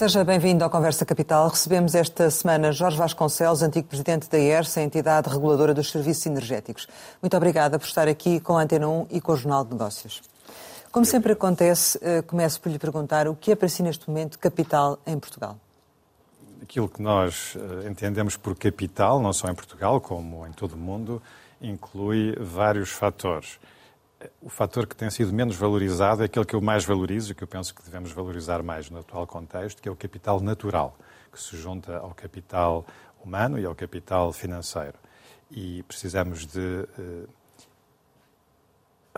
Seja bem-vindo ao Conversa Capital. Recebemos esta semana Jorge Vasconcelos, antigo presidente da ERS, a entidade reguladora dos serviços energéticos. Muito obrigada por estar aqui com a Antena 1 e com o Jornal de Negócios. Como sempre acontece, eh, começo por lhe perguntar o que é para si neste momento capital em Portugal? Aquilo que nós eh, entendemos por capital, não só em Portugal, como em todo o mundo, inclui vários fatores o fator que tem sido menos valorizado é aquele que eu mais valorizo e que eu penso que devemos valorizar mais no atual contexto, que é o capital natural, que se junta ao capital humano e ao capital financeiro. E precisamos de uh,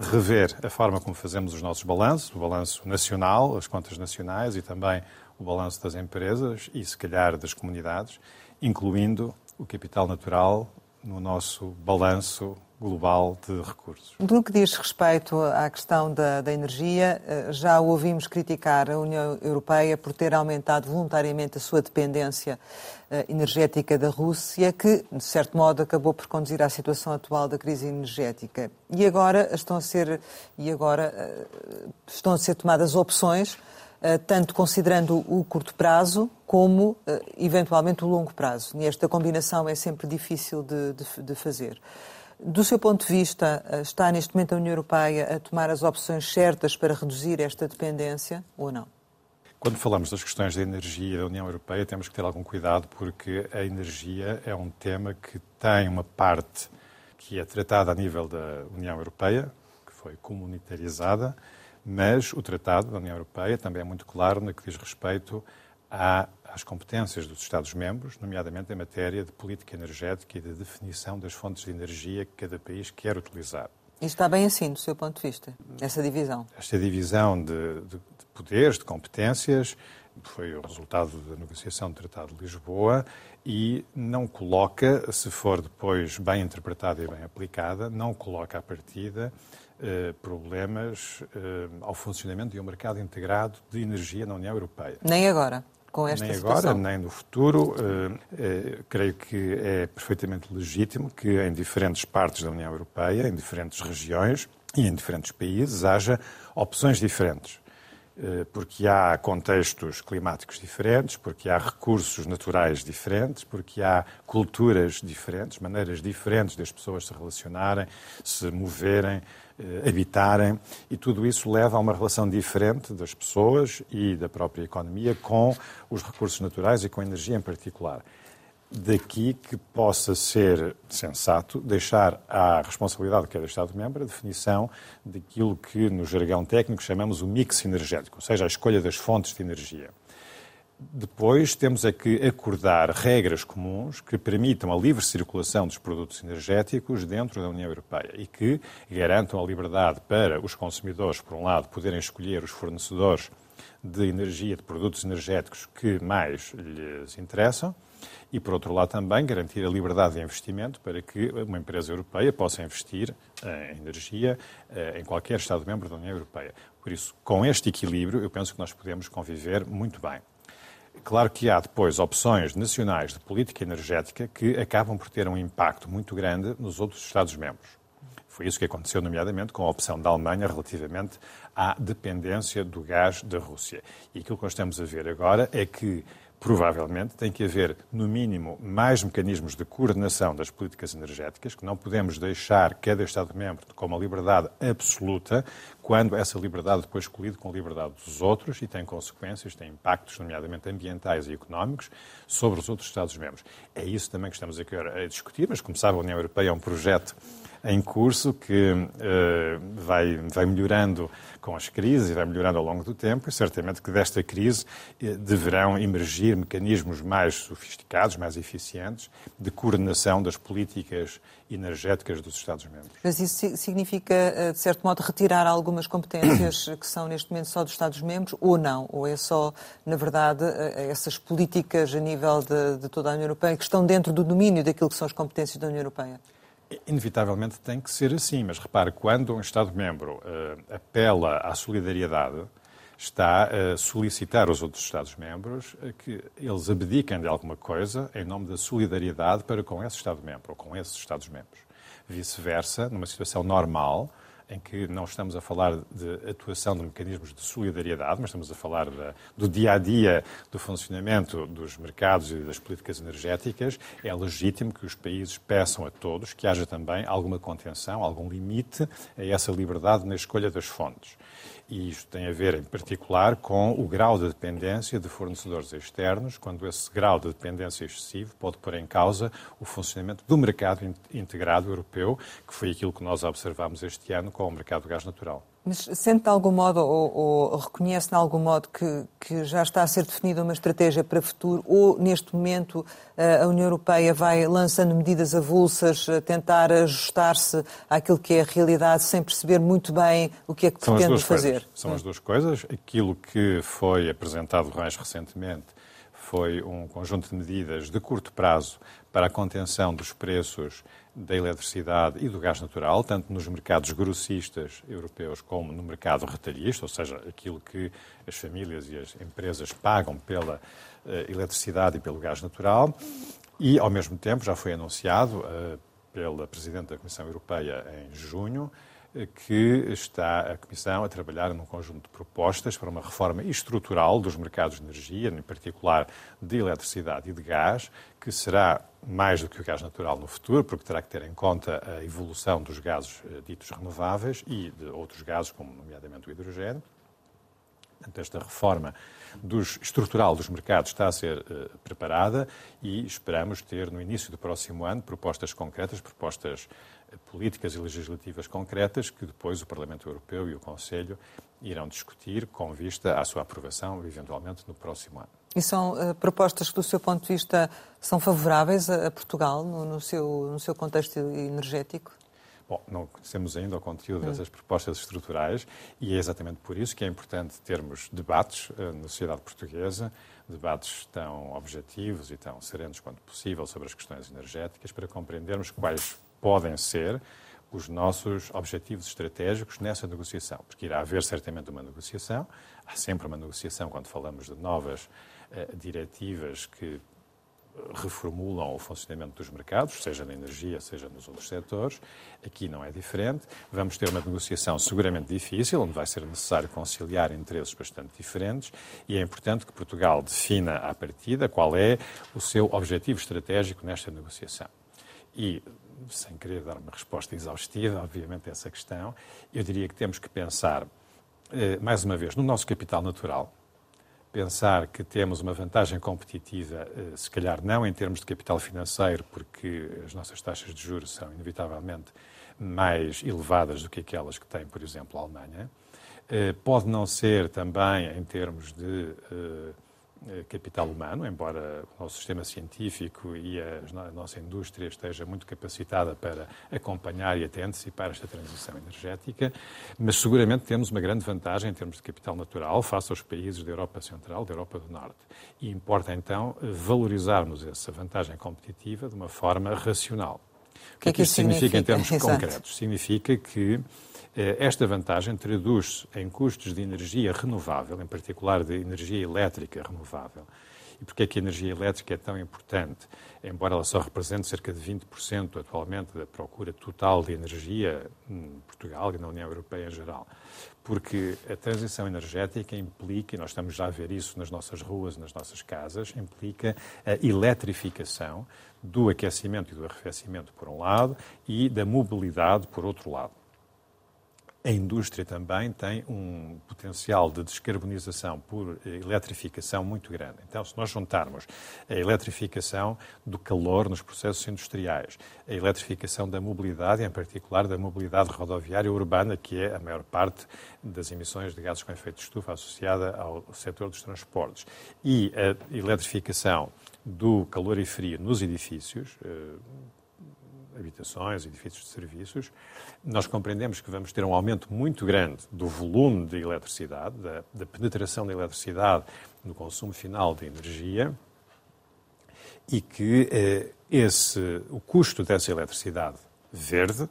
rever a forma como fazemos os nossos balanços, o balanço nacional, as contas nacionais e também o balanço das empresas e, se calhar, das comunidades, incluindo o capital natural no nosso balanço global de recursos. No que diz respeito à questão da, da, energia, eh, já ouvimos criticar a União Europeia por ter aumentado voluntariamente a sua dependência eh, energética da Rússia, que, de certo modo, acabou por conduzir à situação atual da crise energética. E agora estão a ser, e agora, eh, estão a ser tomadas opções tanto considerando o curto prazo como, eventualmente, o longo prazo. E esta combinação é sempre difícil de, de, de fazer. Do seu ponto de vista, eh, está neste momento a União Europeia a tomar as opções certas para reduzir esta dependência ou não? Quando falamos das questões da energia da União Europeia, temos que ter algum cuidado porque a energia é um tema que tem uma parte que é tratada a nível da União Europeia, que foi comunitarizada, mas o Tratado da União Europeia também é muito claro no que diz respeito às competências dos Estados-membros, nomeadamente em matéria de política energética e de definição das fontes de energia que cada país quer utilizar. E está bem assim, do seu ponto de vista, essa divisão? Esta divisão de, de, de poderes, de competências, foi o resultado da negociação do Tratado de Lisboa e não coloca, se for depois bem interpretada e bem aplicada, não coloca à partida eh, problemas eh, ao funcionamento de um mercado integrado de energia na União Europeia. Nem agora com esta nem situação? agora, nem no futuro. Uh, creio que é perfeitamente legítimo que em diferentes partes da União Europeia, em diferentes regiões e em diferentes países, haja opções diferentes. Porque há contextos climáticos diferentes, porque há recursos naturais diferentes, porque há culturas diferentes, maneiras diferentes das pessoas se relacionarem, se moverem, eh, habitarem, e tudo isso leva a uma relação diferente das pessoas e da própria economia com os recursos naturais e com a energia em particular. Daqui que possa ser sensato deixar à responsabilidade de cada Estado-membro a definição daquilo que, no jargão técnico, chamamos o mix energético, ou seja, a escolha das fontes de energia. Depois temos é que acordar regras comuns que permitam a livre circulação dos produtos energéticos dentro da União Europeia e que garantam a liberdade para os consumidores, por um lado, poderem escolher os fornecedores de energia, de produtos energéticos que mais lhes interessam e, por outro lado, também garantir a liberdade de investimento para que uma empresa europeia possa investir em energia eh, em qualquer Estado-membro da União Europeia. Por isso, com este equilíbrio, eu penso que nós podemos conviver muito bem. Claro que há depois opções nacionais de política energética que acabam por ter um impacto muito grande nos outros Estados-membros. Foi isso que aconteceu, nomeadamente, com a opção da Alemanha relativamente à dependência do gás da Rússia. E aquilo que nós estamos a ver agora é que provavelmente tem que haver, no mínimo, mais mecanismos de coordenação das políticas energéticas, que não podemos deixar cada Estado-membro com uma liberdade absoluta, quando essa liberdade depois colide com a liberdade dos outros e tem consequências, tem impactos, nomeadamente ambientais e económicos, sobre os outros Estados-membros. É isso também que estamos aqui a discutir, mas, como sabe, a União Europeia é um projeto em curso que uh, vai, vai melhorando com as crises e vai melhorando ao longo do tempo e certamente que desta crise uh, deverão emergir mecanismos mais sofisticados, mais eficientes de coordenação das políticas energéticas dos Estados-membros. Mas isso significa, eh, de certo modo, retirar algumas competências que são neste momento só dos Estados-membros ou não? Ou é só, na verdade, essas políticas a nível de, de toda a União Europeia que estão dentro do domínio daquilo que são as competências da União Europeia? Inevitavelmente tem que ser assim, mas repare, quando um Estado-membro uh, apela à solidariedade, está a solicitar aos outros Estados-membros eh, que eles abdiquem de alguma coisa em nome da solidariedade para com esse Estado-membro ou com esses Estados-membros. Vice-versa, numa situação normal, em que não estamos a falar de atuação de mecanismos de solidariedade, mas estamos a falar da, do dia a dia do funcionamento dos mercados e das políticas energéticas, é legítimo que os países peçam a todos que haja também alguma contenção, algum limite a essa liberdade na escolha das fontes. E isto tem a ver, em particular, com o grau de dependência de fornecedores externos, quando esse grau de dependência excessivo pode pôr em causa o funcionamento do mercado integrado europeu, que foi aquilo que nós observamos este ano com o mercado de gás natural. Mas sente de algum modo, ou, ou, reconhece de algum modo, que, que, já está a ser definida uma estratégia para o futuro, ou neste momento a União Europeia vai lançando medidas avulsas, a tentar ajustar-se àquilo que é a realidade, sem perceber muito bem o que é que São pretende fazer? Coisas. São as duas coisas. Aquilo que foi apresentado mais recentemente foi um conjunto de medidas de curto prazo para a contenção dos preços da eletricidade e do gás natural, tanto nos mercados grossistas europeus como no mercado retalhista, ou seja, aquilo que as famílias e as empresas pagam pela uh, eletricidade e pelo gás natural. E, ao mesmo tempo, já foi anunciado uh, pela Presidente da Comissão Europeia em junho que está a Comissão a trabalhar num conjunto de propostas para uma reforma estrutural dos mercados de energia, em particular de eletricidade e de gás, que será mais do que o gás natural no futuro, porque terá que ter em conta a evolução dos gases eh, ditos renováveis e de outros gases, como nomeadamente o hidrogênio. Portanto, esta reforma dos, estrutural dos mercados está a ser uh, preparada e esperamos ter no início do próximo ano propostas concretas, propostas políticas e legislativas concretas que depois o Parlamento Europeu e o Conselho irão discutir com vista à sua aprovação, eventualmente, no próximo ano. E são uh, propostas que, do seu ponto de vista, são favoráveis a, a Portugal no, no, seu, no seu contexto energético? Bom, não conhecemos ainda o conteúdo hum. dessas propostas estruturais e é exatamente por isso que é importante termos debates uh, na sociedade portuguesa, debates tão objetivos e tão serenos quanto possível sobre as questões energéticas, para compreendermos quais podem ser os nossos objetivos estratégicos nessa negociação, porque irá haver certamente uma negociação, há sempre uma negociação quando falamos de novas uh, diretivas que reformulam o funcionamento dos mercados, seja na energia, seja nos outros setores. Aqui não é diferente. Vamos ter uma negociação seguramente difícil, onde vai ser necessário conciliar interesses bastante diferentes, e é importante que Portugal defina à partida qual é o seu objetivo estratégico nesta negociação. E sem querer dar uma resposta exaustiva, obviamente, a essa questão, eu diria que temos que pensar, eh, mais uma vez, no nosso capital natural, pensar que temos uma vantagem competitiva, eh, se calhar não em termos de capital financeiro, porque as nossas taxas de juros são inevitavelmente mais elevadas do que aquelas que tem, por exemplo, a Alemanha. Eh, pode não ser também em termos de capital humano, embora o nosso sistema científico e a, nossa indústria esteja muito capacitada para acompanhar e até antecipar esta transição energética, mas seguramente temos uma grande vantagem em termos de capital natural face aos países da Europa Central, da Europa do Norte. E importa então valorizarmos essa vantagem competitiva de uma forma racional. O que, é que isso significa, significa em termos Exato. concretos? Significa que eh, esta vantagem traduz-se em custos de energia renovável, em particular de energia elétrica renovável. E porquê é que a energia elétrica é tão importante? Embora ela só represente cerca de 20% atualmente da procura total de energia em Portugal e na União Europeia em geral. Porque a transição energética implica, e nós estamos já a ver isso nas nossas ruas, nas nossas casas, implica a eletrificação do aquecimento e do arrefecimento, por um lado, e da mobilidade, por outro lado. A indústria também tem um potencial de descarbonização por eletrificação muito grande. Então, se nós juntarmos a eletrificação do calor nos processos industriais, a eletrificação da mobilidade, em particular da mobilidade rodoviária urbana, que é a maior parte das emissões de gases com efeito de estufa associada ao setor dos transportes, e a eletrificação do calor e frio nos edifícios, eh, habitações, edifícios de serviços, nós compreendemos que vamos ter um aumento muito grande do volume de eletricidade, da, da penetração da eletricidade no consumo final de energia e que eh, esse, o custo dessa eletricidade verde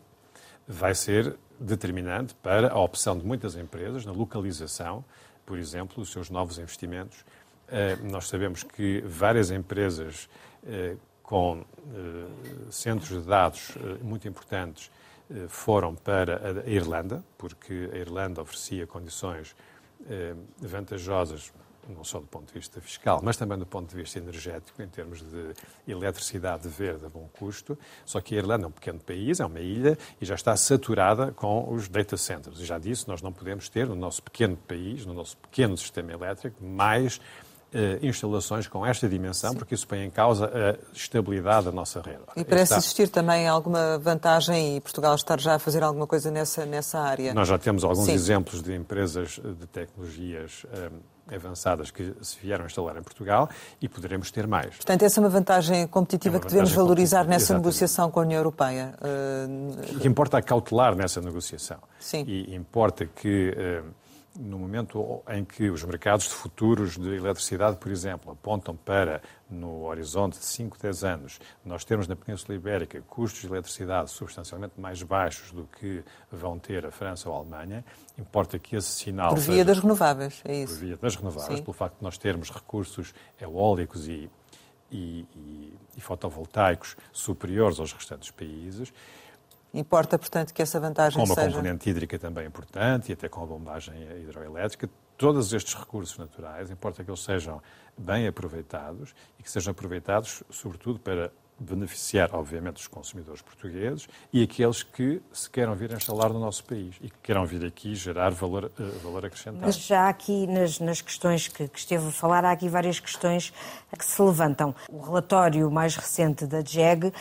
vai ser determinante para a opção de muitas empresas na localização, por exemplo, dos seus novos investimentos. Eh, nós sabemos que várias empresas eh, com eh, centros de dados eh, muito importantes foram para a Irlanda, porque a Irlanda oferecia condições vantajosas não só do ponto de vista fiscal, mas também do ponto de vista energético, em termos de eletricidade verde a bom custo. Só que a Irlanda é um pequeno país, é uma ilha e já está saturada com os data centers. E já disse, nós não podemos ter no nosso pequeno país, no nosso pequeno sistema elétrico, mais instalações com esta dimensão, Sim. porque isso põe em causa a estabilidade da nossa rede. E parece existir também alguma vantagem e Portugal estar já a fazer alguma coisa nessa, nessa área? Nós já temos alguns Sim. exemplos de empresas de tecnologias um, eh, avançadas que se vieram a instalar em Portugal e poderemos ter mais. Portanto, essa é uma vantagem competitiva é uma que devemos valorizar nessa Exatamente. negociação com a União Europeia. Uh... Que importa cautelar nessa negociação. Sim. E importa que no momento em que os mercados de futuros de eletricidade, por exemplo, apontam para, no horizonte de 5, 10 anos, nós termos na Península Ibérica custos de eletricidade substancialmente mais baixos do que vão ter a França ou a Alemanha, importa que esse sinal. Por via seja, das renováveis, é isso? Por via das renováveis, Sim. pelo facto de nós termos recursos eólicos e, e, e, e fotovoltaicos superiores aos restantes países Importa, portanto, que essa vantagem seja... Com uma componente hídrica também importante e até com a bombagem hidroelétrica. Todos estes recursos naturais, importa que eles sejam bem aproveitados e que sejam aproveitados, sobretudo, para beneficiar, obviamente, os consumidores portugueses e aqueles que se queiram vir instalar no nosso país e que queiram vir aqui gerar valor, uh, valor acrescentado. Mas já aqui, nas, nas questões que, que, esteve a falar, há aqui várias questões que se levantam. O relatório mais recente da JEG uh,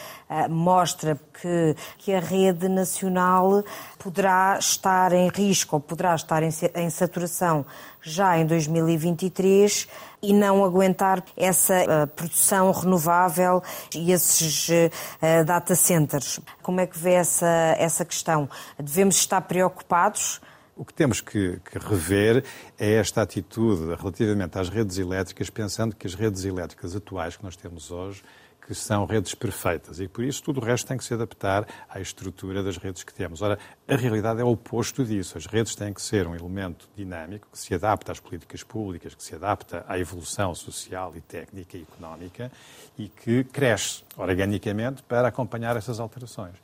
mostra que, que a rede nacional poderá estar em risco ou poderá estar em, em saturação já em 2023 e não aguentar essa uh, produção renovável e esses uh, data centers. Como é que vê essa, essa questão? Devemos estar preocupados? O que temos que, que, rever é esta atitude relativamente às redes elétricas, pensando que as redes elétricas atuais que nós temos hoje que são redes perfeitas e por isso tudo o resto tem que se adaptar à estrutura das redes que temos. Ora, a realidade é o oposto disso. As redes têm que ser um elemento dinâmico que se adapta às políticas públicas, que se adapta à evolução social e técnica e económica e que cresce organicamente para acompanhar essas alterações.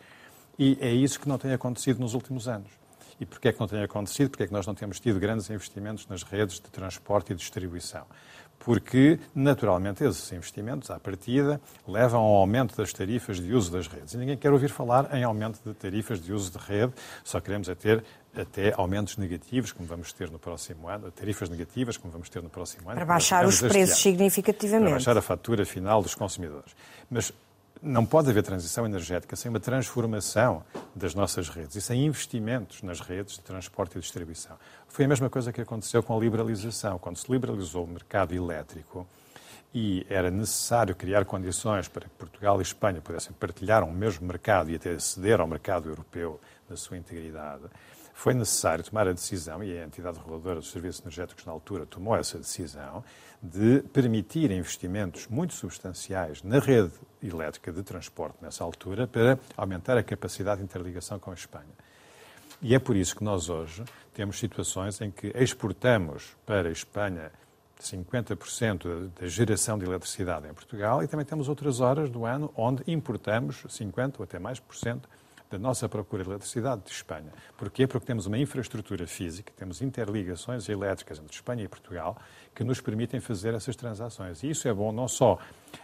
E é isso que não tem acontecido nos últimos anos. E porquê é que não tem acontecido? Porque é que nós não temos tido grandes investimentos nas redes de transporte e distribuição? Porque, naturalmente, esses investimentos, à partida, levam ao aumento das tarifas de uso das redes. E ninguém quer ouvir falar em aumento de tarifas de uso de rede, só queremos é ter até aumentos negativos, como vamos ter no próximo ano, tarifas negativas, como vamos ter no próximo ano. Para baixar os preços significativamente. Para baixar a fatura final dos consumidores. Mas não pode haver transição energética sem uma transformação das nossas redes e sem investimentos nas redes de transporte e distribuição. Foi a mesma coisa que aconteceu com a liberalização. Quando se liberalizou o mercado elétrico e era necessário criar condições para que Portugal e Espanha pudessem partilhar um mesmo mercado e até aceder ao mercado europeu na sua integridade, foi necessário tomar a decisão, e a entidade reguladora dos serviços energéticos na altura tomou essa decisão, de permitir investimentos muito substanciais na rede elétrica de transporte nessa altura para aumentar a capacidade de interligação com a Espanha. E é por isso que nós hoje temos situações em que exportamos para a Espanha 50% da geração de eletricidade em Portugal e também temos outras horas do ano onde importamos 50% ou até mais por cento da nossa procura de eletricidade de Espanha. Porquê? Porque temos uma infraestrutura física, temos interligações elétricas entre Espanha e Portugal que nos permitem fazer essas transações. E isso é bom não só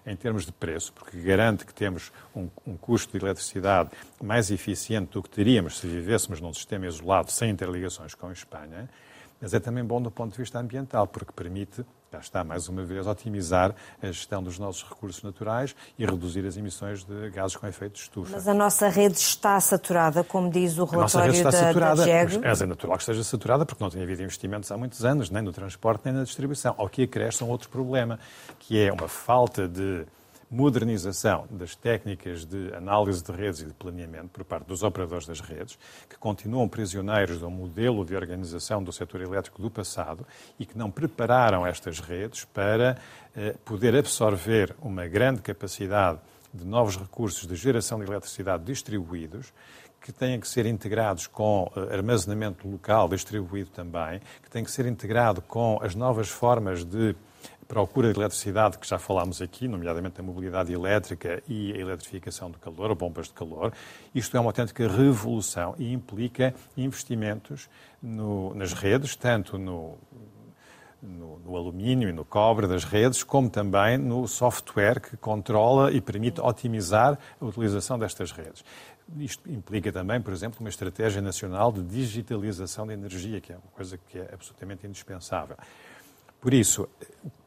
em termos de preço, porque garante que temos um, um custo de eletricidade mais eficiente do que teríamos se vivêssemos num sistema isolado sem interligações com a Espanha, mas é também bom do ponto de vista ambiental, porque permite já está, mais uma vez, otimizar a gestão dos nossos recursos naturais e reduzir as emissões de gases com efeito de estufa. Mas a nossa rede está saturada, como diz o relatório a nossa rede está da, saturada, da É natural que esteja saturada, porque não tem havido investimentos há muitos anos, nem no transporte, nem na distribuição. Ao que acresce um outro problema, que é uma falta de modernização das técnicas de análise de redes e de planeamento por parte dos operadores das redes, que continuam prisioneiros um modelo de organização do setor elétrico do passado e que não prepararam estas redes para eh, poder absorver uma grande capacidade de novos recursos de geração de eletricidade distribuídos, que têm que ser integrados com eh, armazenamento local distribuído também, que têm que ser integrado com as novas formas de procura de eletricidade, que já falámos aqui, nomeadamente a mobilidade elétrica e a eletrificação do calor, bombas de calor. Isto é uma autêntica revolução e implica investimentos no, nas redes, tanto no, no, no, alumínio e no cobre das redes, como também no software que controla e permite otimizar a utilização destas redes. Isto implica também, por exemplo, uma estratégia nacional de digitalização da energia, que é uma coisa que é absolutamente indispensável. Por isso,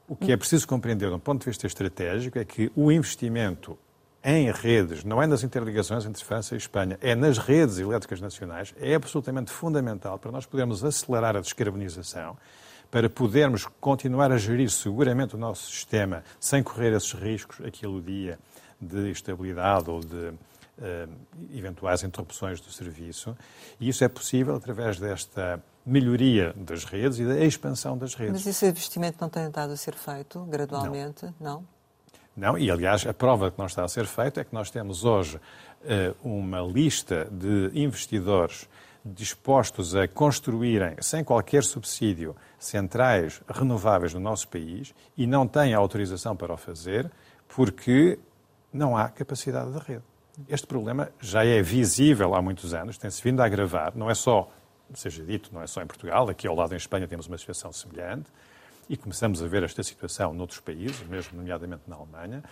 o que é preciso compreender, do ponto de vista estratégico, é que o investimento em redes, não é nas interligações entre França e Espanha, é nas redes elétricas nacionais, é absolutamente fundamental para nós podermos acelerar a descarbonização, para podermos continuar a gerir seguramente o nosso sistema sem correr esses riscos, aquilo dia de estabilidade ou de uh, eventuais interrupções do serviço. E isso é possível através desta melhoria das redes e da expansão das redes. Mas esse investimento não tem estado a ser feito gradualmente? Não. não? Não, e aliás, a prova que não está a ser feita é que nós temos hoje uh, uma lista de investidores dispostos a construírem, sem qualquer subsídio, centrais renováveis no nosso país e não têm autorização para o fazer porque não há capacidade de rede. Este problema já é visível há muitos anos, tem-se vindo a agravar, não é só, seja dito, não é só em Portugal, aqui ao lado em Espanha temos uma situação semelhante e começamos a ver esta situação noutros países, mesmo nomeadamente na Alemanha.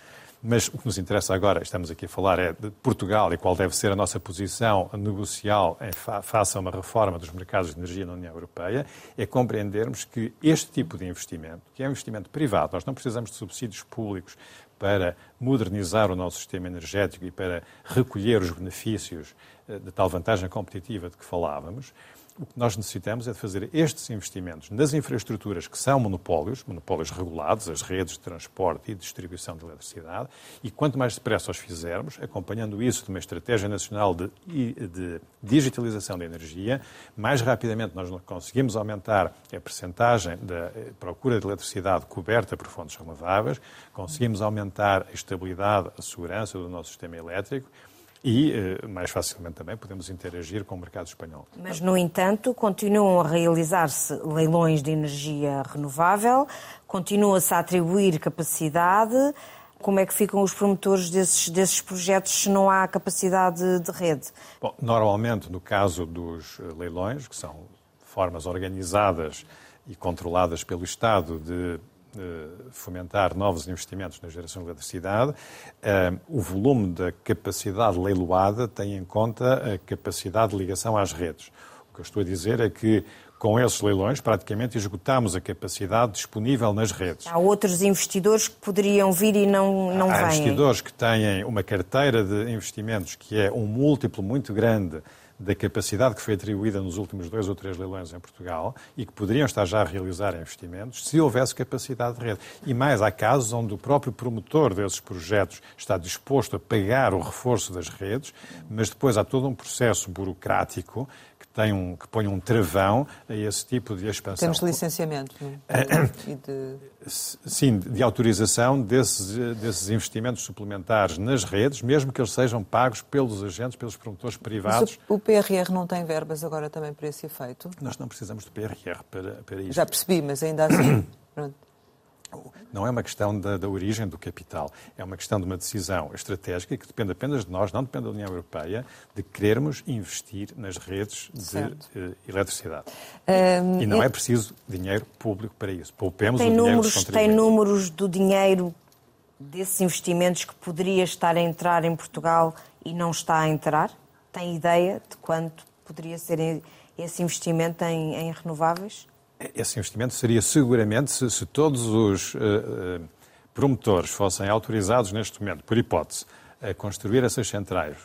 Mas o que nos interessa agora, estamos aqui a falar, é de Portugal e qual deve ser a nossa posição negocial em face a uma reforma dos mercados de energia na União Europeia, é compreendermos que este tipo de investimento, que é um investimento privado, nós não precisamos de subsídios públicos para modernizar o nosso sistema energético e para recolher os benefícios eh, de tal vantagem competitiva de que falávamos, o que nós necessitamos é de fazer estes investimentos nas infraestruturas que são monopólios, monopólios regulados, as redes de transporte e distribuição de eletricidade, e quanto mais depressa os fizermos, acompanhando isso de uma estratégia nacional de, de digitalização da energia, mais rapidamente nós conseguimos aumentar a percentagem da eh, procura de eletricidade coberta por fontes renováveis, conseguimos aumentar a estabilidade, a segurança do nosso sistema elétrico e, eh, mais facilmente também, podemos interagir com o mercado espanhol. Mas, no entanto, continuam a realizar-se leilões de energia renovável, continua-se a atribuir capacidade. Como é que ficam os promotores desses, desses projetos se não há capacidade de rede? Bom, normalmente, no caso dos eh, leilões, que são formas organizadas e controladas pelo Estado de fomentar novos investimentos na geração de eletricidade, eh, o volume da capacidade leiloada tem em conta a capacidade de ligação às redes. O que eu estou a dizer é que com esses leilões, praticamente esgotamos a capacidade disponível nas redes. Há outros investidores que poderiam vir e não, não Há vêm. Há investidores que têm uma carteira de investimentos que é um múltiplo muito grande da capacidade que foi atribuída nos últimos dois ou três leilões em Portugal e que poderiam estar já a realizar investimentos se houvesse capacidade de rede. E mais, há casos onde o próprio promotor desses projetos está disposto a pagar o reforço das redes, mas depois há todo um processo burocrático tem um, que põe um travão a esse tipo de expansão. Temos licenciamento é? e de... Sim, de autorização desses, desses investimentos suplementares nas redes, mesmo que eles sejam pagos pelos agentes, pelos promotores privados. Mas o, o PRR não tem verbas agora também para esse efeito? Nós não precisamos do PRR para, para isso. Já percebi, mas ainda assim... Pronto. Não é uma questão da, da, origem do capital, é uma questão de uma decisão estratégica que depende apenas de nós, não depende da União Europeia, de querermos investir nas redes de uh, eletricidade. Um, e não eu... é preciso dinheiro público para isso. Poupemos tem o dinheiro números, dos Tem números do dinheiro desses investimentos que poderia estar a entrar em Portugal e não está a entrar? Tem ideia de quanto poderia ser esse investimento em, em renováveis? Esse investimento seria seguramente, se, se todos os uh, promotores fossem autorizados neste momento, por hipótese, a construir essas centrais,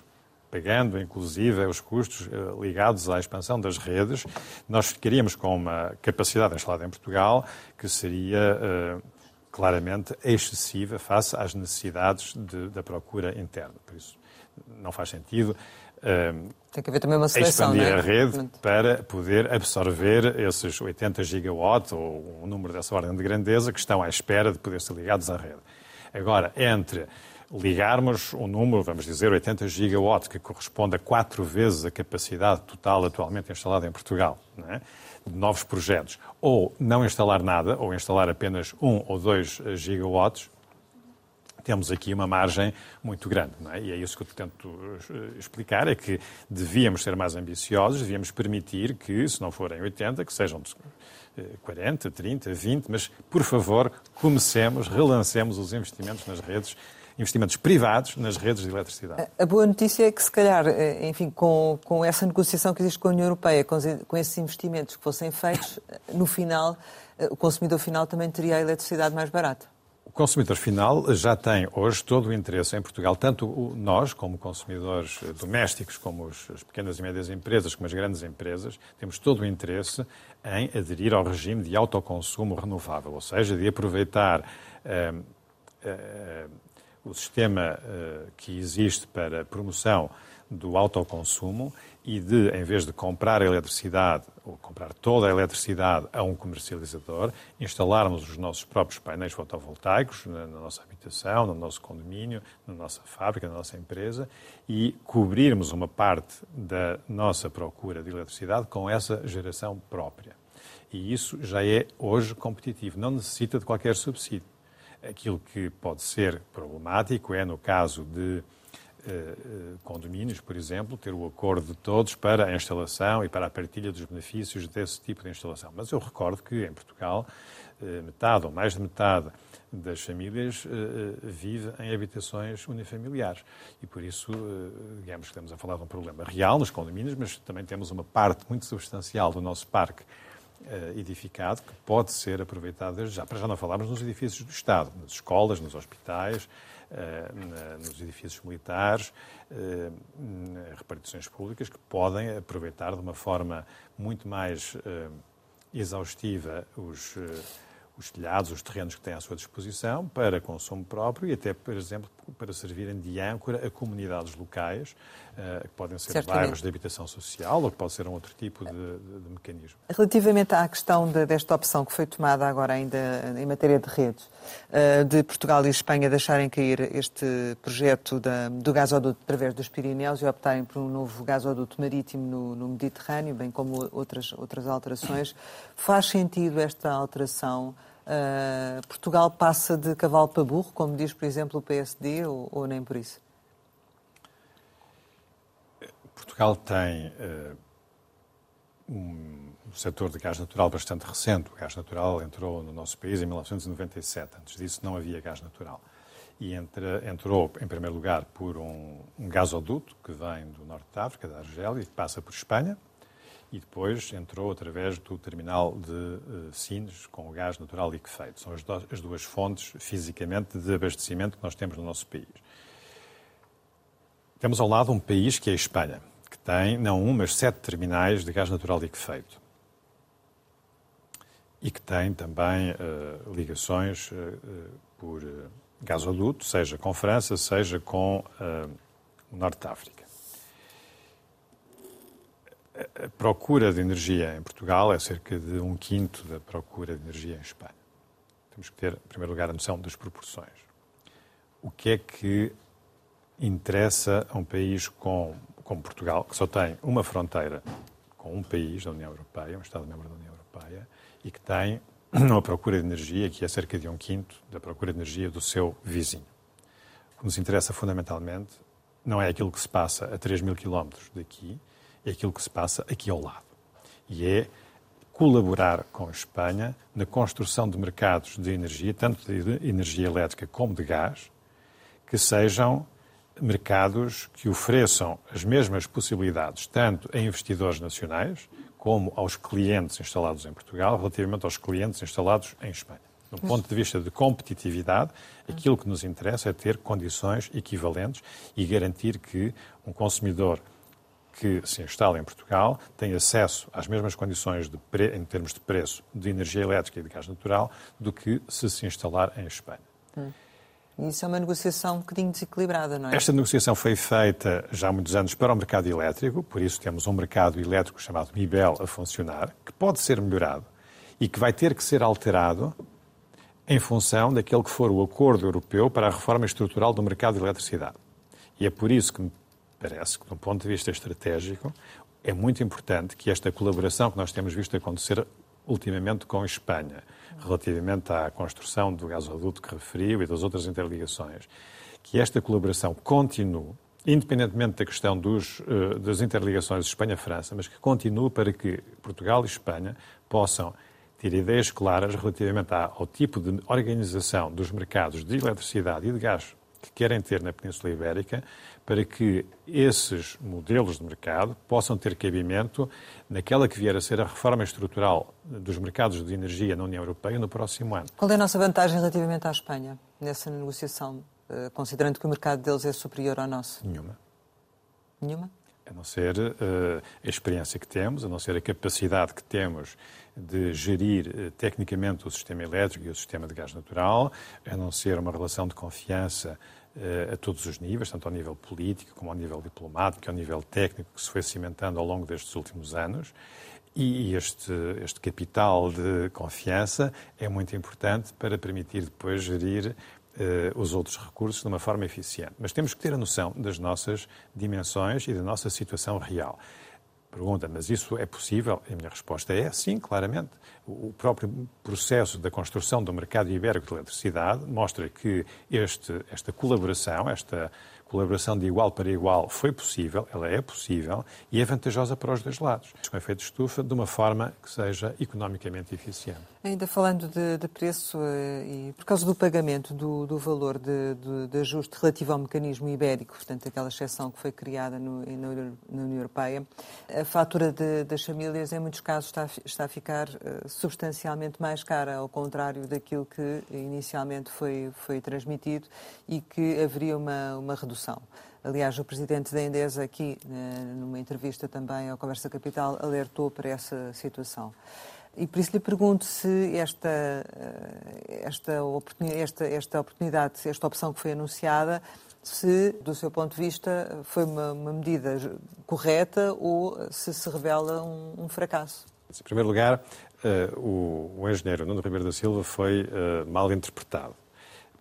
pagando inclusive os custos uh, ligados à expansão das redes, nós ficaríamos com uma capacidade instalada em Portugal que seria claramente excessiva face às necessidades de, da procura interna. Por isso, não faz sentido tem que haver também uma seleção, expandir é? a rede para poder absorver esses 80 gigawatts ou um número dessa ordem de grandeza que estão à espera de poder ser ligados à rede. Agora, entre ligarmos um número, vamos dizer, 80 gigawatts, que corresponde a quatro vezes a capacidade total atualmente instalada em Portugal, é? de novos projetos, ou não instalar nada, ou instalar apenas um ou dois gigawatts, temos aqui uma margem muito grande. É? E é isso que eu tento eh, explicar, é que devíamos ser mais ambiciosos, devíamos permitir que, se não forem 80, que sejam 40, 30, 20, mas, por favor, comecemos, relancemos os investimentos nas redes investimentos privados nas redes de eletricidade. A boa notícia é que, se calhar, eh, enfim, com, com essa negociação que existe com a União Europeia, com, com esses investimentos que fossem feitos, no final, eh, o consumidor final também teria a eletricidade mais barata. Consumidor final já tem hoje todo o interesse em Portugal, tanto nós, como consumidores domésticos, como as pequenas e médias empresas, como as grandes empresas, temos todo o interesse em aderir ao regime de autoconsumo renovável, ou seja, de aproveitar uh, uh, o sistema uh, que existe para promoção do autoconsumo e de, em vez de comprar a eletricidade ou comprar toda a eletricidade a um comercializador, instalarmos os nossos próprios painéis fotovoltaicos na, na nossa habitação, no nosso condomínio, na nossa fábrica, na nossa empresa e cobrirmos uma parte da nossa procura de eletricidade com essa geração própria. E isso já é hoje competitivo, não necessita de qualquer subsídio. Aquilo que pode ser problemático é, no caso de condomínios, por exemplo, ter o acordo de todos para a instalação e para a partilha dos benefícios desse tipo de instalação. Mas eu recordo que em Portugal eh, metade ou mais de metade das famílias vive em habitações unifamiliares. E por isso, digamos que estamos a falar de um problema real nos condomínios, mas também temos uma parte muito substancial do nosso parque edificado que pode ser aproveitado já. Para já não falarmos nos edifícios do Estado, nas escolas, nos hospitais, eh, nos edifícios militares, eh, repartições públicas, que podem aproveitar de uma forma muito mais eh, exaustiva os, os telhados, os terrenos que têm à sua disposição para consumo próprio e até, por exemplo, para servirem de âncora a comunidades locais eh, que podem ser Certamente. bairros de habitação social ou que pode ser um outro tipo de, de, de mecanismo. Relativamente à questão de, desta opção que foi tomada agora ainda em matéria de redes, eh, de Portugal e Espanha deixarem cair este projeto da, do gasoduto através dos Pirineus e optarem por um novo gasoduto marítimo no, no Mediterrâneo, bem como outras, outras alterações, faz sentido esta alteração? Uh, Portugal passa de cavalo para burro, como diz, por exemplo, o PSD, ou, ou nem por isso? Portugal tem uh, um setor de gás natural bastante recente. O gás natural entrou no nosso país em 1997. Antes disso não havia gás natural. E entrou, em primeiro lugar, por um, um gasoduto que vem do norte da África, da Argélia, e que passa por Espanha. E depois entrou através do terminal de uh, Sines com o gás natural liquefeito. São as, do, as duas fontes, fisicamente, de abastecimento que nós temos no nosso país. Temos ao lado um país que é a Espanha tem não um, mas sete terminais de gás natural liquefeito. E que tem também uh, ligações uh, por uh, gasoduto, seja com França, seja com o Norte de África. A procura de energia em Portugal é cerca de um quinto da procura de energia em Espanha. Temos que ter, em primeiro lugar, a noção das proporções. O que é que interessa a um país com como Portugal, que só tem uma fronteira com um país da União Europeia, um Estado-membro da União Europeia, e que tem uma procura de energia que é cerca de um quinto da procura de energia do seu vizinho. O que nos interessa fundamentalmente não é aquilo que se passa a 3 mil quilómetros daqui, é aquilo que se passa aqui ao lado. E é colaborar com a Espanha na construção de mercados de energia, tanto de energia elétrica como de gás, que sejam mercados que ofereçam as mesmas possibilidades, tanto a investidores nacionais como aos clientes instalados em Portugal, relativamente aos clientes instalados em Espanha. Do ponto de vista de competitividade, aquilo que nos interessa é ter condições equivalentes e garantir que um consumidor que se instala em Portugal tem acesso às mesmas condições pre... em termos de preço de energia elétrica e de gás natural do que se se instalar em Espanha. Hum. Isso é uma negociação um bocadinho desequilibrada, não é? Esta negociação foi feita já há muitos anos para o mercado elétrico, por isso temos um mercado elétrico chamado MIBEL a funcionar, que pode ser melhorado e que vai ter que ser alterado em função daquele que for o acordo europeu para a reforma estrutural do mercado de eletricidade. E é por isso que me parece que, do ponto de vista estratégico, é muito importante que esta colaboração que nós temos visto acontecer ultimamente com a Espanha, relativamente à construção do gasoduto que referiu e das outras interligações, que esta colaboração continue, independentemente da questão dos, eh, das interligações Espanha-França, mas que continue para que Portugal e Espanha possam ter ideias claras relativamente ao tipo de organização dos mercados de eletricidade e de gás que querem ter na Península Ibérica, para que esses modelos de mercado possam ter cabimento naquela que vier a ser a reforma estrutural dos mercados de energia na União Europeia no próximo ano. Qual é a nossa vantagem relativamente à Espanha nessa negociação, eh, considerando que o mercado deles é superior ao nosso? Nenhuma. Nenhuma? A não ser uh, a experiência que temos, a não ser a capacidade que temos de gerir uh, tecnicamente o sistema elétrico e o sistema de gás natural, a não ser uma relação de confiança a todos os níveis, tanto ao nível político como ao nível diplomático, ao nível técnico, que se foi cimentando ao longo destes últimos anos. E este, este capital de confiança é muito importante para permitir depois gerir uh, os outros recursos de uma forma eficiente. Mas temos que ter a noção das nossas dimensões e da nossa situação real. Pergunta, mas isso é possível? A minha resposta é sim, claramente. O próprio processo da construção do mercado ibérico de eletricidade mostra que este, esta colaboração, esta colaboração de igual para igual foi possível, ela é possível e é vantajosa para os dois lados, com efeito de estufa, de uma forma que seja economicamente eficiente. Ainda falando de, de preço eh, e por causa do pagamento do, do valor de, de, de, ajuste relativo ao mecanismo ibérico, portanto, aquela exceção que foi criada no, na, União Europeia, a fatura das famílias, em muitos casos, está, está a ficar uh, substancialmente mais cara, ao contrário daquilo que inicialmente foi, foi transmitido e que haveria uma, uma redução. Aliás, o presidente da Endesa, aqui, eh, numa entrevista também ao Conversa Capital, alertou para essa situação. E por isso lhe pergunto se esta, eh, esta, oportunidade, esta, esta oportunidade, esta opção que foi anunciada, se, do seu ponto de vista, foi uma, uma medida correta ou se se revela um, um fracasso. Em primeiro lugar, uh, o, o, engenheiro Nuno Ribeiro da Silva foi uh, mal interpretado,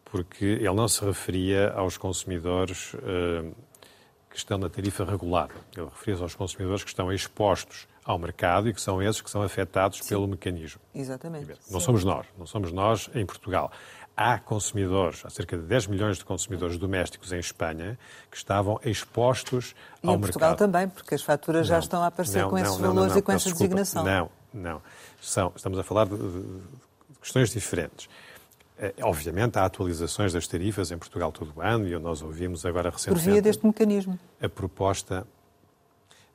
porque ele não se referia aos consumidores que estão na tarifa regulada. Ele referia-se aos consumidores que estão expostos ao mercado e que são esses que são afetados Sim. pelo mecanismo. Exatamente. Não Sim. somos nós, não somos nós em Portugal. Há consumidores, há cerca de 10 milhões de consumidores domésticos em Espanha que estavam expostos e ao mercado. E em Portugal também, porque as faturas não, já estão a aparecer não, com esses não, valores e com essa desculpa. designação. Não, não. São, estamos a falar de, de, questões diferentes. É, obviamente há atualizações das tarifas em Portugal todo o ano e nós ouvimos agora recentemente... Por via deste mecanismo. A proposta...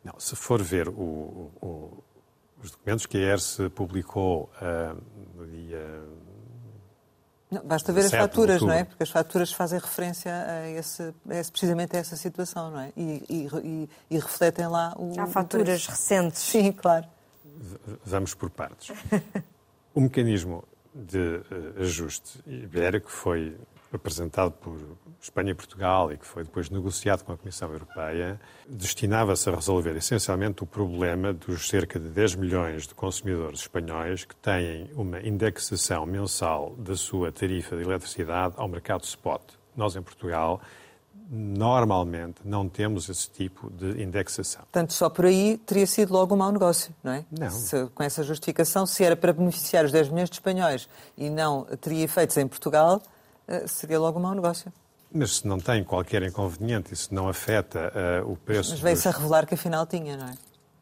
Não, se for ver o, o, os documentos que a ERSE publicou uh, no dia. Não, basta ver as faturas, não é? Porque as faturas fazem referência a esse, a esse, precisamente a essa situação, não é? E, e, e, e refletem lá o. Há faturas o recentes. Sim, claro. Vamos por partes. o mecanismo de uh, ajuste ibérico foi apresentado por Espanha e Portugal e que foi depois negociado com a Comissão Europeia, destinava-se a resolver essencialmente o problema dos cerca de 10 milhões de consumidores espanhóis que têm uma indexação mensal da sua tarifa de eletricidade ao mercado spot. Nós, em Portugal, normalmente não temos esse tipo de indexação. Portanto, só por aí teria sido logo um mau negócio, não é? Não. Se, com essa justificação, se era para beneficiar os 10 milhões de espanhóis e não teria efeitos em Portugal, seria logo um mau negócio. Mas se não tem qualquer inconveniente se não afeta uh, o preço. Mas veio-se dos... a revelar que afinal tinha, não é?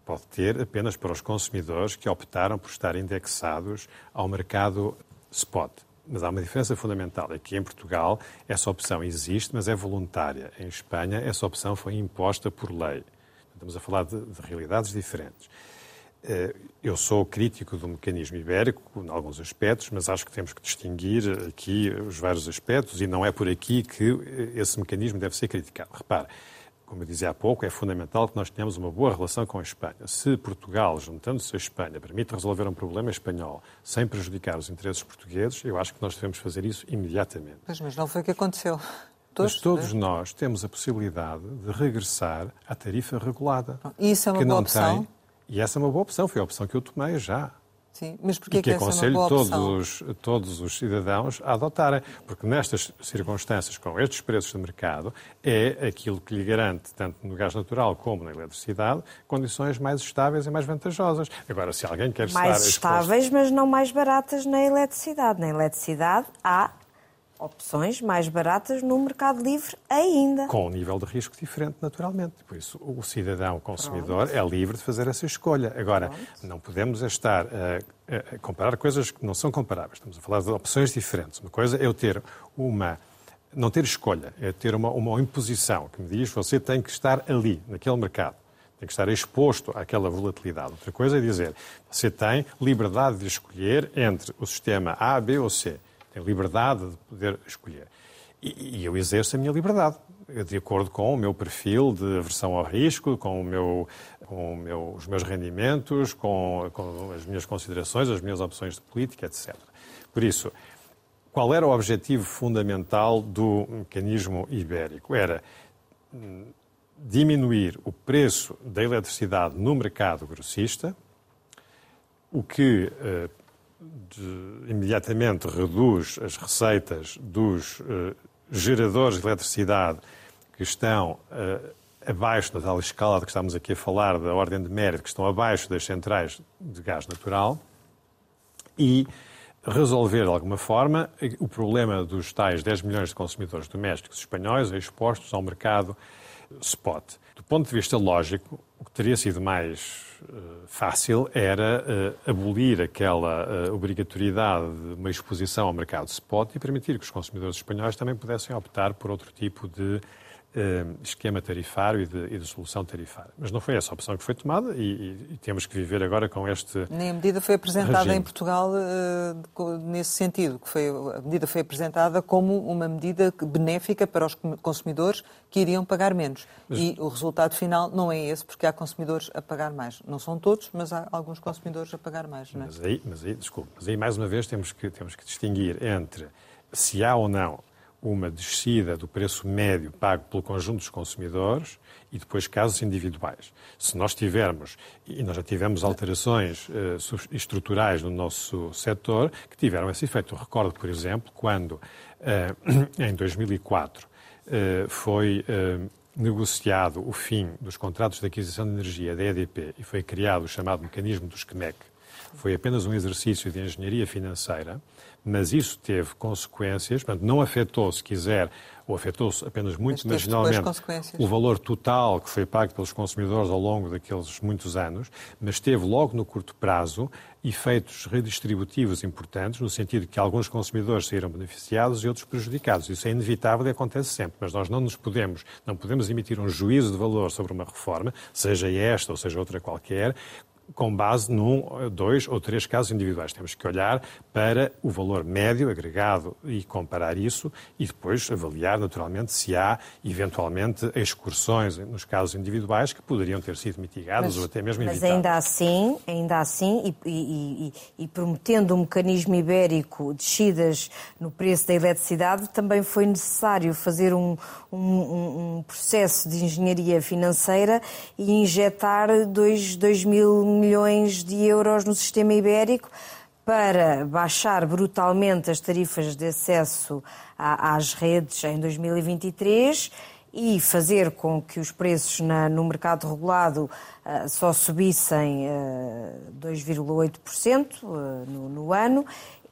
Pode ter apenas para os consumidores que optaram por estar indexados ao mercado spot. Mas há uma diferença fundamental. Aqui em Portugal essa opção existe, mas é voluntária. Em Espanha essa opção foi imposta por lei. Estamos a falar de, de realidades diferentes. Eh, eu sou crítico do mecanismo ibérico, em alguns aspectos, mas acho que temos que distinguir aqui os vários aspectos e não é por aqui que eh, esse mecanismo deve ser criticado. Repare, como eu dizia há pouco, é fundamental que nós tenhamos uma boa relação com a Espanha. Se Portugal, juntando-se à Espanha, permite resolver um problema espanhol sem prejudicar os interesses portugueses, eu acho que nós devemos fazer isso imediatamente. Mas, mas não foi o que aconteceu. Todos, mas todos né? nós temos a possibilidade de regressar à tarifa regulada. Isso é uma boa opção? Tem, e essa é uma boa opção, foi a opção que eu tomei já. Sim, mas porquê e que, que aconselho é todos, todos os cidadãos a adotarem, porque nestas circunstâncias, com estes preços de mercado, é aquilo que lhe garante, tanto no gás natural como na eletricidade, condições mais estáveis e mais vantajosas. Agora, se alguém quer mais estar... estáveis, exposto... mas não mais baratas na eletricidade. Na eletricidade há opções mais baratas no mercado livre ainda. Com um nível de risco diferente, naturalmente. Por isso, o cidadão o consumidor Pronto. é livre de fazer essa escolha. Agora, Pronto. não podemos estar a, a, comparar coisas que não são comparáveis. Estamos a falar de opções diferentes. Uma coisa é eu ter uma. Não ter escolha, é ter uma, uma imposição que me diz você tem que estar ali, naquele mercado tem que estar exposto àquela volatilidade. Outra coisa é dizer, você tem liberdade de escolher entre o sistema A, B ou C tenho liberdade de poder escolher. E, e eu exerço a minha liberdade, de acordo com o meu perfil de aversão ao risco, com, o meu, com o meu, os meus rendimentos, com, com as minhas considerações, as minhas opções de política, etc. Por isso, qual era o objetivo fundamental do mecanismo ibérico? Era hum, diminuir o preço da eletricidade no mercado grossista, o que eh, de, imediatamente reduz as receitas dos uh, geradores de eletricidade que estão uh, abaixo da tal escala de que estamos aqui a falar, da ordem de mérito, que estão abaixo das centrais de gás natural, e resolver de alguma forma o problema dos tais 10 milhões de consumidores domésticos espanhóis expostos ao mercado spot. Ponto de vista lógico, o que teria sido mais uh, fácil era uh, abolir aquela uh, obrigatoriedade de uma exposição ao mercado spot e permitir que os consumidores espanhóis também pudessem optar por outro tipo de eh, esquema tarifário e de, e de, solução tarifária. Mas não foi essa a opção que foi tomada e, e, temos que viver agora com este. Nem a medida foi apresentada regime. em Portugal uh, nesse sentido, que foi, a medida foi apresentada como uma medida benéfica para os consumidores que iriam pagar menos. Mas... E o resultado final não é esse, porque há consumidores a pagar mais. Não são todos, mas há alguns consumidores a pagar mais. Não é? mas, aí, mas aí, desculpe, mas aí mais uma vez temos que, temos que distinguir entre se há ou não uma descida do preço médio pago pelo conjunto dos consumidores e depois casos individuais. Se nós tivermos, e nós já tivemos alterações uh, estruturais no nosso setor que tiveram esse efeito. Eu recordo, por exemplo, quando uh, em 2004 uh, eh, foi negociado o fim dos contratos de aquisição de energia da EDP e foi criado o chamado mecanismo do SCMEC, foi apenas um exercício de engenharia financeira mas isso teve consequências, portanto, não afetou, se quiser, ou afetou-se apenas muito marginalmente o valor total que foi pago pelos consumidores ao longo daqueles muitos anos, mas teve logo no curto prazo efeitos redistributivos importantes, no sentido que alguns consumidores saíram beneficiados e outros prejudicados. Isso é inevitável e acontece sempre, mas nós não nos podemos, não podemos emitir um juízo de valor sobre uma reforma, seja esta ou seja outra qualquer, com base num, dois ou três casos individuais. Temos que olhar para o valor médio agregado e comparar isso e depois avaliar, naturalmente, se há, eventualmente, excursões nos casos individuais que poderiam ter sido mitigadas mas, ou até mesmo evitadas. Mas ainda assim, ainda assim e, e, e, e prometendo um mecanismo ibérico descidas no preço da eletricidade, também foi necessário fazer um, um, um processo de engenharia financeira e injetar 2 mil milhões de euros no sistema ibérico para baixar brutalmente as tarifas de acesso às redes em 2023 e fazer com que os preços na, no mercado regulado uh, só subissem uh, 2,8% uh, no, no ano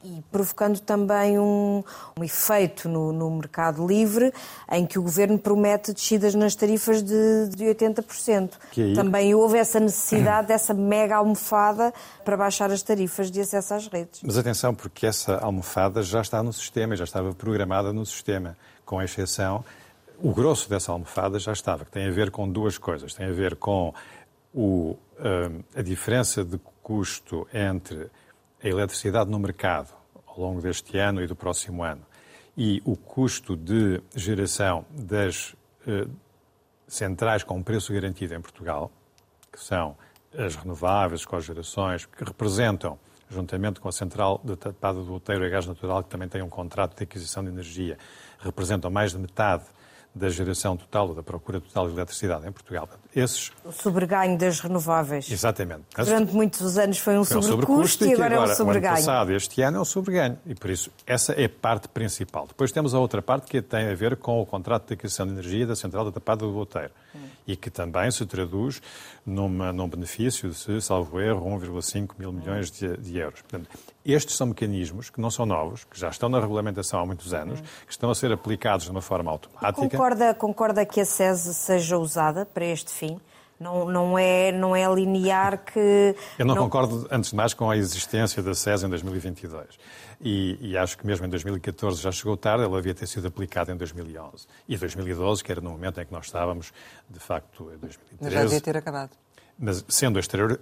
e provocando também um, um efeito no, no, mercado livre, em que o governo promete descidas nas tarifas de, de 80%. Que também houve essa necessidade dessa mega almofada para baixar as tarifas de acesso às redes. Mas atenção, porque essa almofada já está no sistema, já estava programada no sistema, com exceção. O grosso dessa almofada já estava, que tem a ver com duas coisas. Tem a ver com o, hum, a diferença de custo entre a eletricidade no mercado ao longo deste ano e do próximo ano e o custo de geração das eh, centrais com preço garantido em Portugal, que são as renováveis, as cogerações, que representam, juntamente com a central de Tapada do Outeiro a gás natural, que também tem um contrato de aquisição de energia, representam mais de metade da geração total ou da procura total de eletricidade em Portugal. Esses... O sobreganho das renováveis. Exatamente. Durante muitos anos foi um, foi sobrecusto, e agora, agora é um sobreganho. O ano passado, este ano, é um sobreganho. E por isso, essa é a parte principal. Depois temos a outra parte que tem a ver com o contrato de aquisição de energia da Central da Tapada do Boteiro. Hum. E que também se traduz numa, num benefício de, salvo erro, 1,5 mil milhões de, de euros. Portanto, estes são mecanismos que não são novos, que já estão na regulamentação há muitos anos, que estão a ser aplicados de uma forma automática. Concorda, concorda que a SES seja usada para este fim? Não, não, é, não é linear que. Eu não, não, concordo, antes de mais, com a existência da SES em 2022. E, e, acho que mesmo em 2014 já chegou tarde, ela havia ter sido aplicada em 2011. E 2012, que era no momento em que nós estávamos, de facto, em 2013. Mas já devia ter acabado mas sendo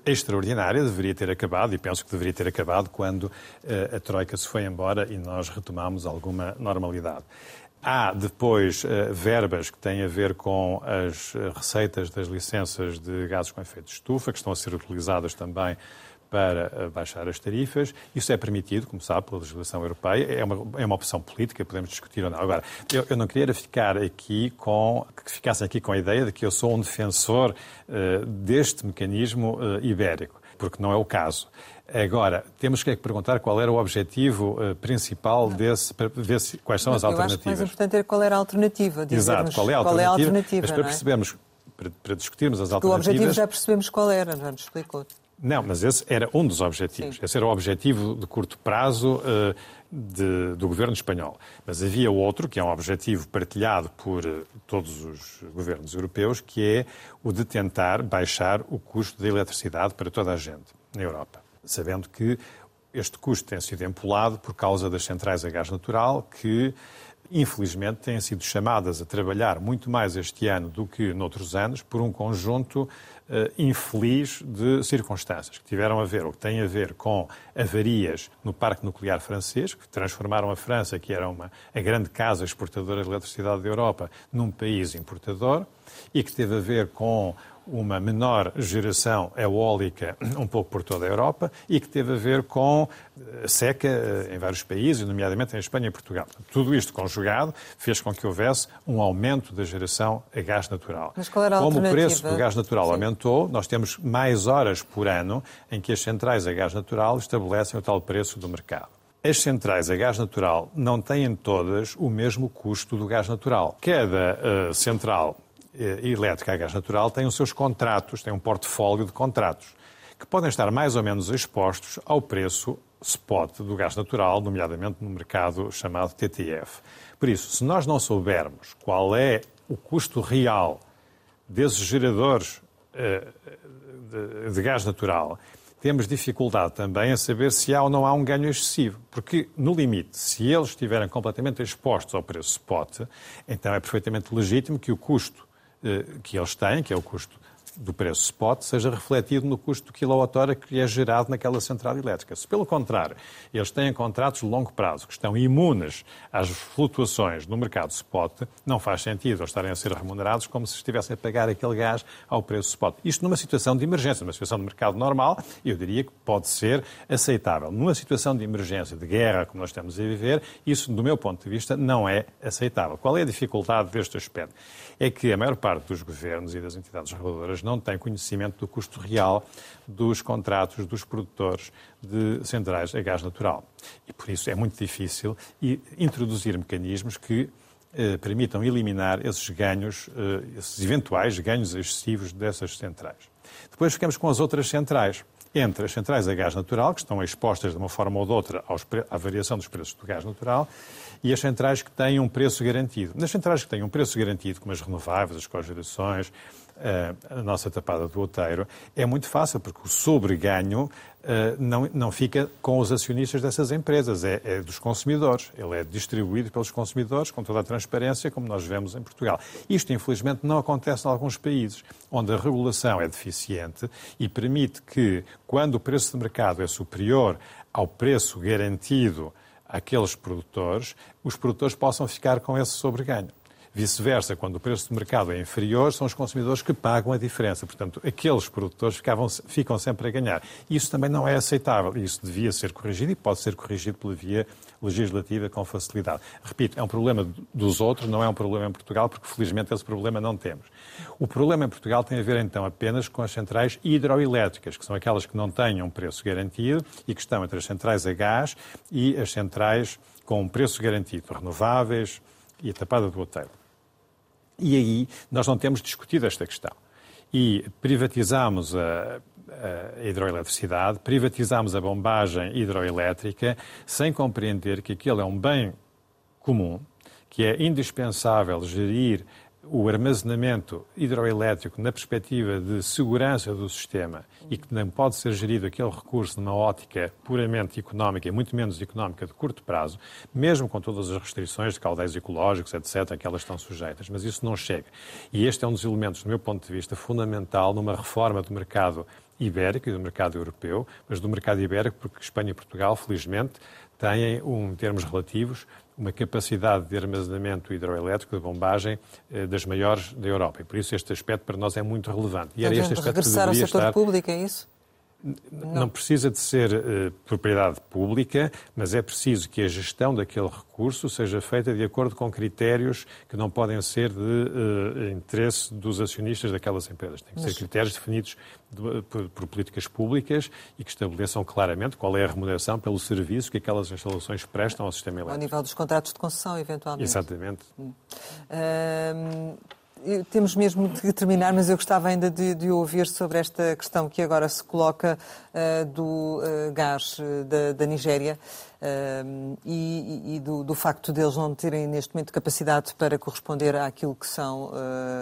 extraordinária, deveria ter acabado, e penso que deveria ter acabado quando uh, a Troika se foi embora e nós retomamos alguma normalidade. Há depois uh, verbas que têm a ver com as receitas das licenças de gases com efeito de estufa, que estão a ser utilizadas também para eh, baixar as tarifas. Isso é permitido, como sabe, pela legislação europeia. É uma, é uma opção política, podemos discutir ou não. Agora, eu, eu não queria ficar aqui com, que ficassem aqui com a ideia de que eu sou um defensor uh, deste mecanismo uh, ibérico, porque não é o caso. Agora, temos que perguntar qual era o objetivo uh, principal desse, para ver se, quais são as eu alternativas. Acho que mais importante era qual era a alternativa. Exato, qual é a alternativa. Qual é a alternativa mas para é? percebermos, para, para discutirmos as Porque alternativas... o objetivo já percebemos qual era, já nos explicou. Não, mas esse era um dos objetivos. Sim. Esse era o objetivo de curto prazo uh, de, do governo espanhol. Mas havia outro, que é um objetivo partilhado por uh, todos os governos europeus, que é o de tentar baixar o custo da eletricidade para toda a gente na Europa. Sabendo que este custo tem sido empolado por causa das centrais a gás natural, que infelizmente têm sido chamadas a trabalhar muito mais este ano do que noutros anos por um conjunto uh, infeliz de circunstâncias que tiveram a ver, ou que têm a ver com avarias no parque nuclear francês, que transformaram a França, que era uma, a grande casa exportadora de eletricidade da Europa, num país importador, e que teve a ver com uma menor geração eólica um pouco por toda a Europa e que teve a ver com eh, seca eh, em vários países, nomeadamente em Espanha e Portugal. Tudo isto conjugado fez com que houvesse um aumento da geração a gás natural. Mas qual era a Como o preço do gás natural Sim. aumentou, nós temos mais horas por ano em que as centrais a gás natural estabelecem o tal preço do mercado. As centrais a gás natural não têm todas o mesmo custo do gás natural. Cada uh, central elétrica a gás natural tem os seus contratos, tem um portfólio de contratos, que podem estar mais ou menos expostos ao preço spot do gás natural, nomeadamente no mercado chamado TTF. Por isso, se nós não soubermos qual é o custo real desses geradores eh, de gás natural, temos dificuldade também a saber se há ou não há um ganho excessivo. Porque, no limite, se eles estiverem completamente expostos ao preço spot, então é perfeitamente legítimo que o custo eh, que eles têm, que é o custo do preço spot seja refletido no custo do quilowatt-hora que é gerado naquela central elétrica. Se, pelo contrário, eles têm contratos de longo prazo que estão imunes às flutuações no mercado spot, não faz sentido eles estarem a ser remunerados como se estivessem a pagar aquele gás ao preço spot. Isto numa situação de emergência, numa situação de mercado normal, eu diria que pode ser aceitável. Numa situação de emergência, de guerra, como nós estamos a viver, isso, do meu ponto de vista, não é aceitável. Qual é a dificuldade deste aspecto? É que a maior parte dos governos e das entidades reguladoras não tem conhecimento do custo real dos contratos dos produtores de centrais a gás natural. E por isso é muito difícil introduzir mecanismos que eh, permitam eliminar esses ganhos, eh, esses eventuais ganhos excessivos dessas centrais. Depois ficamos com as outras centrais entre as centrais a gás natural, que estão expostas de uma forma ou de outra à variação dos preços do gás natural, e as centrais que têm um preço garantido. Nas centrais que têm um preço garantido, como as renováveis, as cogerações, a nossa tapada do outeiro, é muito fácil, porque o sobreganho eh, não, não fica com os acionistas dessas empresas, é, é, dos consumidores. Ele é distribuído pelos consumidores com toda a transparência, como nós vemos em Portugal. Isto, infelizmente, não acontece em alguns países, onde a regulação é deficiente e permite que, quando o preço de mercado é superior ao preço garantido àqueles produtores, os produtores possam ficar com esse sobreganho. Vice-versa, quando o preço de mercado é inferior, são os consumidores que pagam a diferença. Portanto, aqueles produtores ficavam, ficam sempre a ganhar. Isso também não é aceitável. Isso devia ser corrigido e pode ser corrigido pela via legislativa com facilidade. Repito, é um problema dos outros, não é um problema em Portugal, porque felizmente esse problema não temos. O problema em Portugal tem a ver então apenas com as centrais hidroelétricas, que são aquelas que não têm um preço garantido e que estão entre as centrais a gás e as centrais com um preço garantido, renováveis e a tapada do hotel. E aí nós não temos discutido esta questão. E privatizamos a, a hidroeletricidade, privatizamos a bombagem hidroelétrica sem compreender que aquilo é um bem comum, que é indispensável gerir o armazenamento hidroelétrico na perspectiva de segurança do sistema e que não pode ser gerido aquele recurso numa ótica puramente económica e muito menos económica de curto prazo, mesmo com todas as restrições de caudais ecológicos, etc., que elas estão sujeitas. Mas isso não chega. E este é um dos elementos, do meu ponto de vista, fundamental numa reforma do mercado ibérico e do mercado europeu, mas do mercado ibérico, porque Espanha e Portugal, felizmente, têm, um, em termos relativos, uma capacidade de armazenamento hidroelétrico, de bombagem, eh, das maiores da Europa. E por isso este aspecto para nós é muito relevante. E era este aspecto regressar que ao setor estar... público, é isso? Não. não precisa de ser uh, propriedade pública, mas é preciso que a gestão daquele recurso seja feita de acordo com critérios que não podem ser de uh, interesse dos acionistas daquelas empresas. Tem que mas... ser critérios definidos de, por, por, políticas públicas e que estabeleçam claramente qual é a remuneração pelo serviço que aquelas instalações prestam ao sistema elétrico. Ao nível dos contratos de concessão, eventualmente. Exatamente. Hum. Temos mesmo de terminar, mas eu gostava ainda de, de ouvir sobre esta questão que agora se coloca uh, do uh, gás uh, da, da Nigéria e, e do, do, facto deles não terem neste momento capacidade para corresponder àquilo que são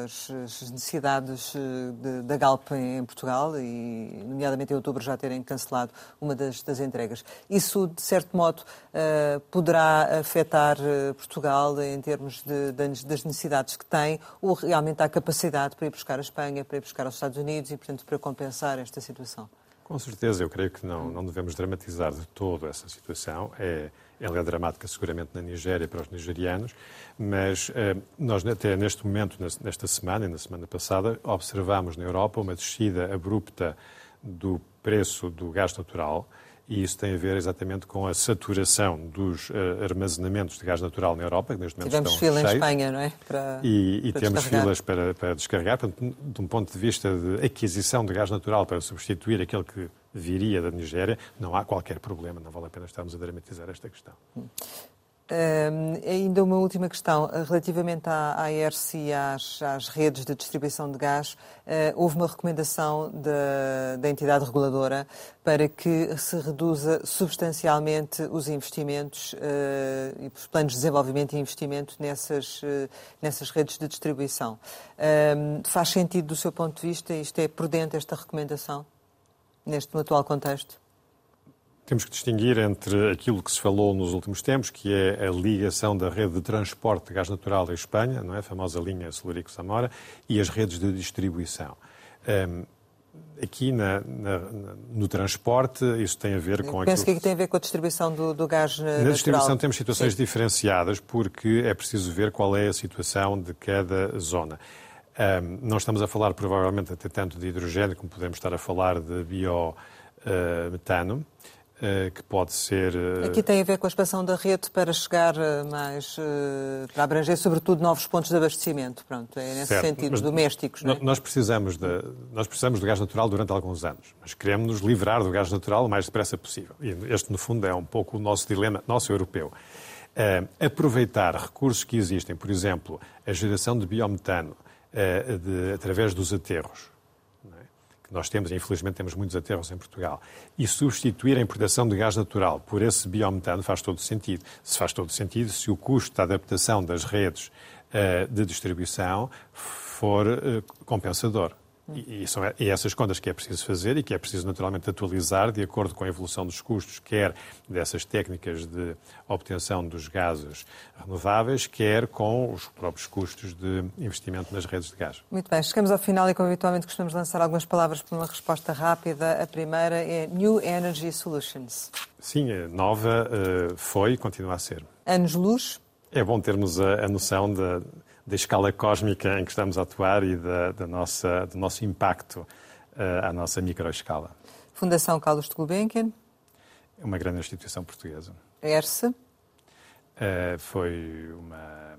as, as necessidades de, da Galp em, em, Portugal e, nomeadamente em outubro, já terem cancelado uma das, das entregas. Isso, de certo modo, poderá afetar Portugal em termos de, das necessidades que tem ou realmente há capacidade para ir buscar a Espanha, para ir buscar aos Estados Unidos e, portanto, para compensar esta situação? Com certeza, eu creio que não, não devemos dramatizar de todo essa situação. É, ela é dramática seguramente na Nigéria para os nigerianos, mas eh, nós até neste momento, nesta semana e na semana passada, observamos na Europa uma descida abrupta do preço do gás natural, e isso tem a ver exatamente com a saturação dos uh, armazenamentos de gás natural na Europa, que neste momento Tivemos estão fila cheios, em Espanha, não é? Para, e, e para temos filas para, para descarregar. Portanto, de um ponto de vista de aquisição de gás natural para substituir aquele que viria da Nigéria, não há qualquer problema, não vale a pena estarmos a dramatizar esta questão. Hum. Uh, ainda uma última questão. Relativamente à, ERC e às, às, redes de distribuição de gás, uh, houve uma recomendação da, da, entidade reguladora para que se reduza substancialmente os investimentos uh, e os planos de desenvolvimento e investimento nessas, nessas redes de distribuição. faz sentido, do seu ponto de vista, isto é prudente, esta recomendação, neste no atual contexto? Temos que distinguir entre aquilo que se falou nos últimos tempos, que é a ligação da rede de transporte de gás natural à Espanha, não é? a famosa linha Celurico-Samora, e as redes de distribuição. Um, aqui na, na, no transporte, isso tem a ver com Penso aquilo... que tem a ver com a distribuição do, do gás natural. Na distribuição temos situações Sim. diferenciadas, porque é preciso ver qual é a situação de cada zona. Um, não estamos a falar, provavelmente, até tanto de hidrogênio, como podemos estar a falar de biometano. Uh, eh, que pode ser. Eh, Aqui tem a ver com a expansão da rede para chegar eh, mais. para abranger, sobretudo, novos pontos de abastecimento. Pronto, é nesse certo, sentido, domésticos. Não é? nós, precisamos de, nós precisamos do gás natural durante alguns anos, mas queremos nos livrar do gás natural o mais depressa possível. E este, no fundo, é um pouco o nosso dilema, nosso europeu. Aproveitar recursos que existem, por exemplo, a geração de biometano de, através dos aterros que nós temos, e infelizmente temos muitos aterros em Portugal, e substituir a importação de gás natural por esse biometano faz todo sentido. Se faz todo sentido se o custo da adaptação das redes uh, de distribuição for uh, compensador. E, são e essas contas que é preciso fazer e que é preciso naturalmente atualizar de acordo com a evolução dos custos, quer dessas técnicas de obtenção dos gases renováveis, quer com os próprios custos de investimento nas redes de gás. Muito bem, chegamos ao final e como habitualmente costumamos lançar algumas palavras para uma resposta rápida. A primeira é New Energy Solutions. Sim, nova eh, foi e continua a ser. Anos-luz? É bom termos a, a noção da da escala cósmica em que estamos a atuar e da, da nossa, do nosso impacto uh, à nossa microescala. Fundação Carlos de Gulbenkian. Uma grande instituição portuguesa. ERSE. Uh, foi uma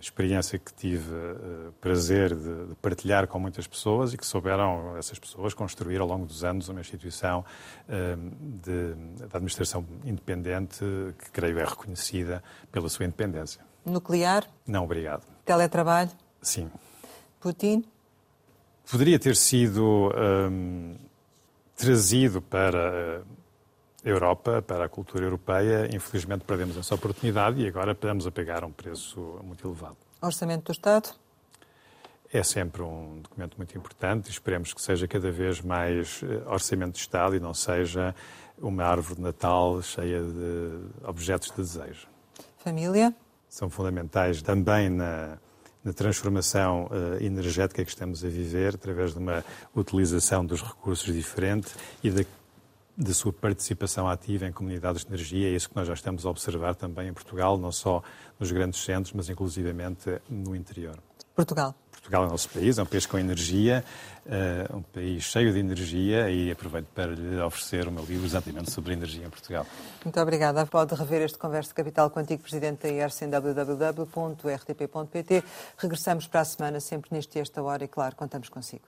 experiência que tive uh, prazer de, de, partilhar com muitas pessoas e que souberam essas pessoas construir ao longo dos anos uma instituição uh, de, de, administração independente que creio é reconhecida pela sua independência. Nuclear? Não, obrigado. Teletrabalho? Sim. Putin? Poderia ter sido um, trazido para a Europa, para a cultura europeia. Infelizmente perdemos essa oportunidade e agora estamos a pagar um preço muito elevado. Orçamento do Estado? É sempre um documento muito importante esperemos que seja cada vez mais orçamento de Estado e não seja uma árvore de Natal cheia de objetos de desejo. Família? São fundamentais também na, na transformação uh, energética que estamos a viver, através de uma utilização dos recursos diferente e da da sua participação ativa em comunidades de energia. É isso que nós já estamos a observar também em Portugal, não só nos grandes centros, mas inclusivamente no interior. Portugal. Portugal é o nosso país, é um país com energia, uh, um país cheio de energia e aproveito para lhe oferecer o meu livro exatamente sobre energia em Portugal. Muito obrigada. Pode rever este Conversa de Capital com o antigo Presidente da IERS em www.rtp.pt. Regressamos para a semana, sempre neste e esta hora e, claro, contamos consigo.